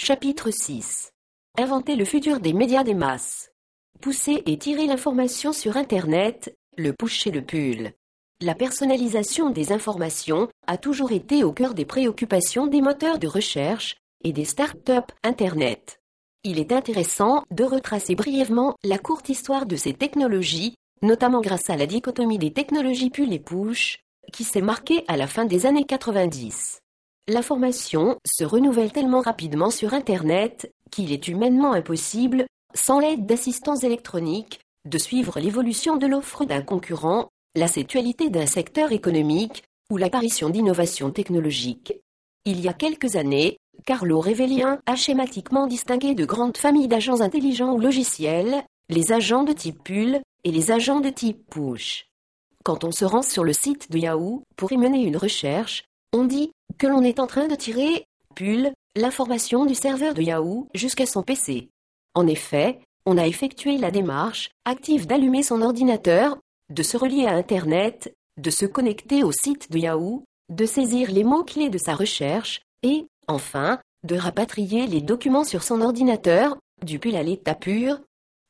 Chapitre 6. Inventer le futur des médias des masses. Pousser et tirer l'information sur Internet, le push et le pull. La personnalisation des informations a toujours été au cœur des préoccupations des moteurs de recherche et des start-up Internet. Il est intéressant de retracer brièvement la courte histoire de ces technologies, notamment grâce à la dichotomie des technologies pull et push, qui s'est marquée à la fin des années 90. L'information se renouvelle tellement rapidement sur Internet qu'il est humainement impossible, sans l'aide d'assistants électroniques, de suivre l'évolution de l'offre d'un concurrent, la sexualité d'un secteur économique ou l'apparition d'innovations technologiques. Il y a quelques années, Carlo Révélien a schématiquement distingué de grandes familles d'agents intelligents ou logiciels, les agents de type pull et les agents de type push. Quand on se rend sur le site de Yahoo pour y mener une recherche, on dit que l'on est en train de tirer, pull, l'information du serveur de Yahoo jusqu'à son PC. En effet, on a effectué la démarche active d'allumer son ordinateur, de se relier à Internet, de se connecter au site de Yahoo, de saisir les mots-clés de sa recherche, et, enfin, de rapatrier les documents sur son ordinateur, du pull à l'état pur.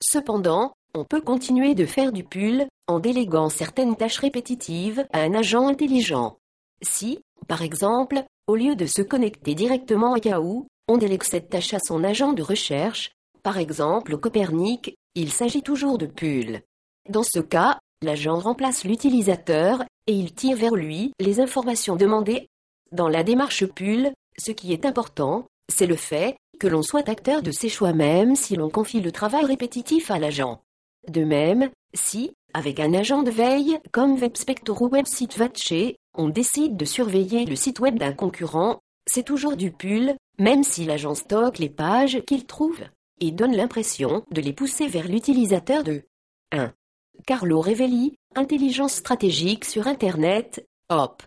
Cependant, on peut continuer de faire du pull en déléguant certaines tâches répétitives à un agent intelligent. Si, par exemple, au lieu de se connecter directement à Yahoo, on délègue cette tâche à son agent de recherche, par exemple Copernic, il s'agit toujours de pull. Dans ce cas, l'agent remplace l'utilisateur et il tire vers lui les informations demandées. Dans la démarche pull, ce qui est important, c'est le fait que l'on soit acteur de ses choix même si l'on confie le travail répétitif à l'agent. De même, si, avec un agent de veille comme WebSpector ou WebSiteWatcher, on décide de surveiller le site web d'un concurrent, c'est toujours du pull, même si l'agent stocke les pages qu'il trouve, et donne l'impression de les pousser vers l'utilisateur de 1. Carlo Revelli, Intelligence stratégique sur Internet, HOP.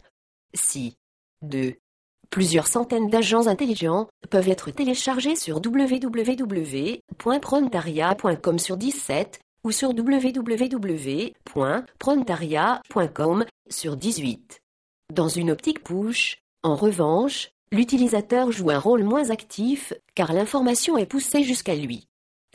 Si 2. Plusieurs centaines d'agents intelligents peuvent être téléchargés sur www.prontaria.com sur 17 ou sur www.prontaria.com sur 18. Dans une optique push, en revanche, l'utilisateur joue un rôle moins actif car l'information est poussée jusqu'à lui.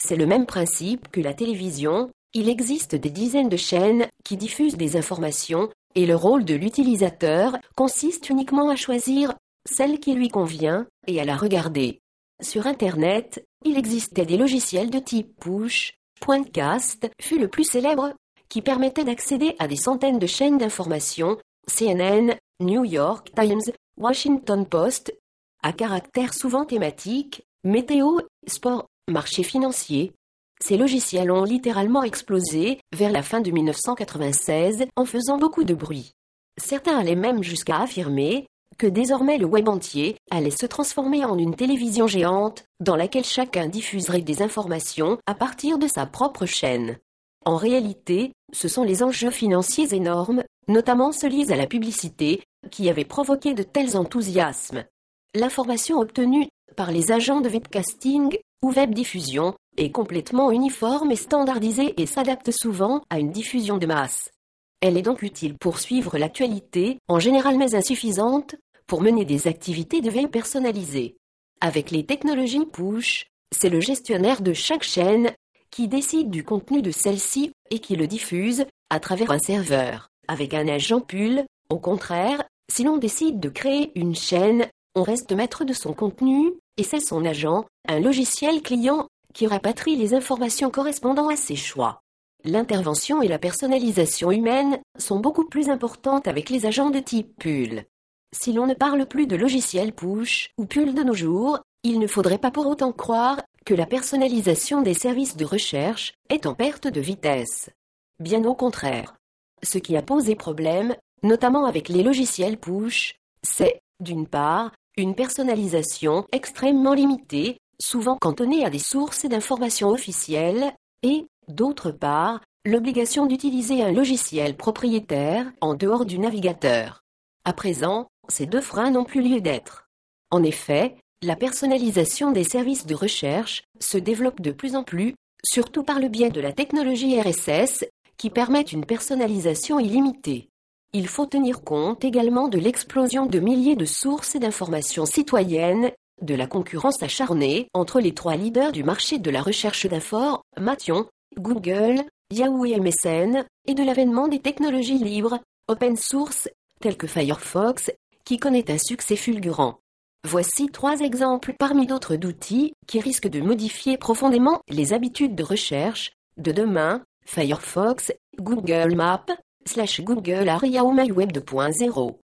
C'est le même principe que la télévision, il existe des dizaines de chaînes qui diffusent des informations et le rôle de l'utilisateur consiste uniquement à choisir celle qui lui convient et à la regarder. Sur Internet, il existait des logiciels de type push, Pointcast fut le plus célèbre, qui permettait d'accéder à des centaines de chaînes d'information, CNN, New York Times, Washington Post, à caractère souvent thématique, météo, sport, marché financier. Ces logiciels ont littéralement explosé vers la fin de 1996 en faisant beaucoup de bruit. Certains allaient même jusqu'à affirmer que désormais le web entier allait se transformer en une télévision géante dans laquelle chacun diffuserait des informations à partir de sa propre chaîne. En réalité, ce sont les enjeux financiers énormes, notamment ceux liés à la publicité, qui avaient provoqué de tels enthousiasmes. L'information obtenue par les agents de webcasting ou webdiffusion est complètement uniforme et standardisée et s'adapte souvent à une diffusion de masse. Elle est donc utile pour suivre l'actualité, en général mais insuffisante, pour mener des activités de veille personnalisées. Avec les technologies push, c'est le gestionnaire de chaque chaîne qui décide du contenu de celle-ci et qui le diffuse à travers un serveur. Avec un agent pull, au contraire, si l'on décide de créer une chaîne, on reste maître de son contenu, et c'est son agent, un logiciel client, qui rapatrie les informations correspondant à ses choix. L'intervention et la personnalisation humaine sont beaucoup plus importantes avec les agents de type pull. Si l'on ne parle plus de logiciel push ou pull de nos jours, il ne faudrait pas pour autant croire que la personnalisation des services de recherche est en perte de vitesse. Bien au contraire. Ce qui a posé problème, notamment avec les logiciels push, c'est, d'une part, une personnalisation extrêmement limitée, souvent cantonnée à des sources d'informations officielles, et, d'autre part, l'obligation d'utiliser un logiciel propriétaire en dehors du navigateur. À présent, ces deux freins n'ont plus lieu d'être. En effet, la personnalisation des services de recherche se développe de plus en plus, surtout par le biais de la technologie RSS, qui permet une personnalisation illimitée. Il faut tenir compte également de l'explosion de milliers de sources d'informations citoyennes de la concurrence acharnée entre les trois leaders du marché de la recherche d'information, Google, Yahoo et MSN, et de l'avènement des technologies libres, open source, telles que Firefox, qui connaît un succès fulgurant. Voici trois exemples parmi d'autres d'outils qui risquent de modifier profondément les habitudes de recherche de demain, Firefox, Google Maps, slash Google Aria ou MyWeb 2.0.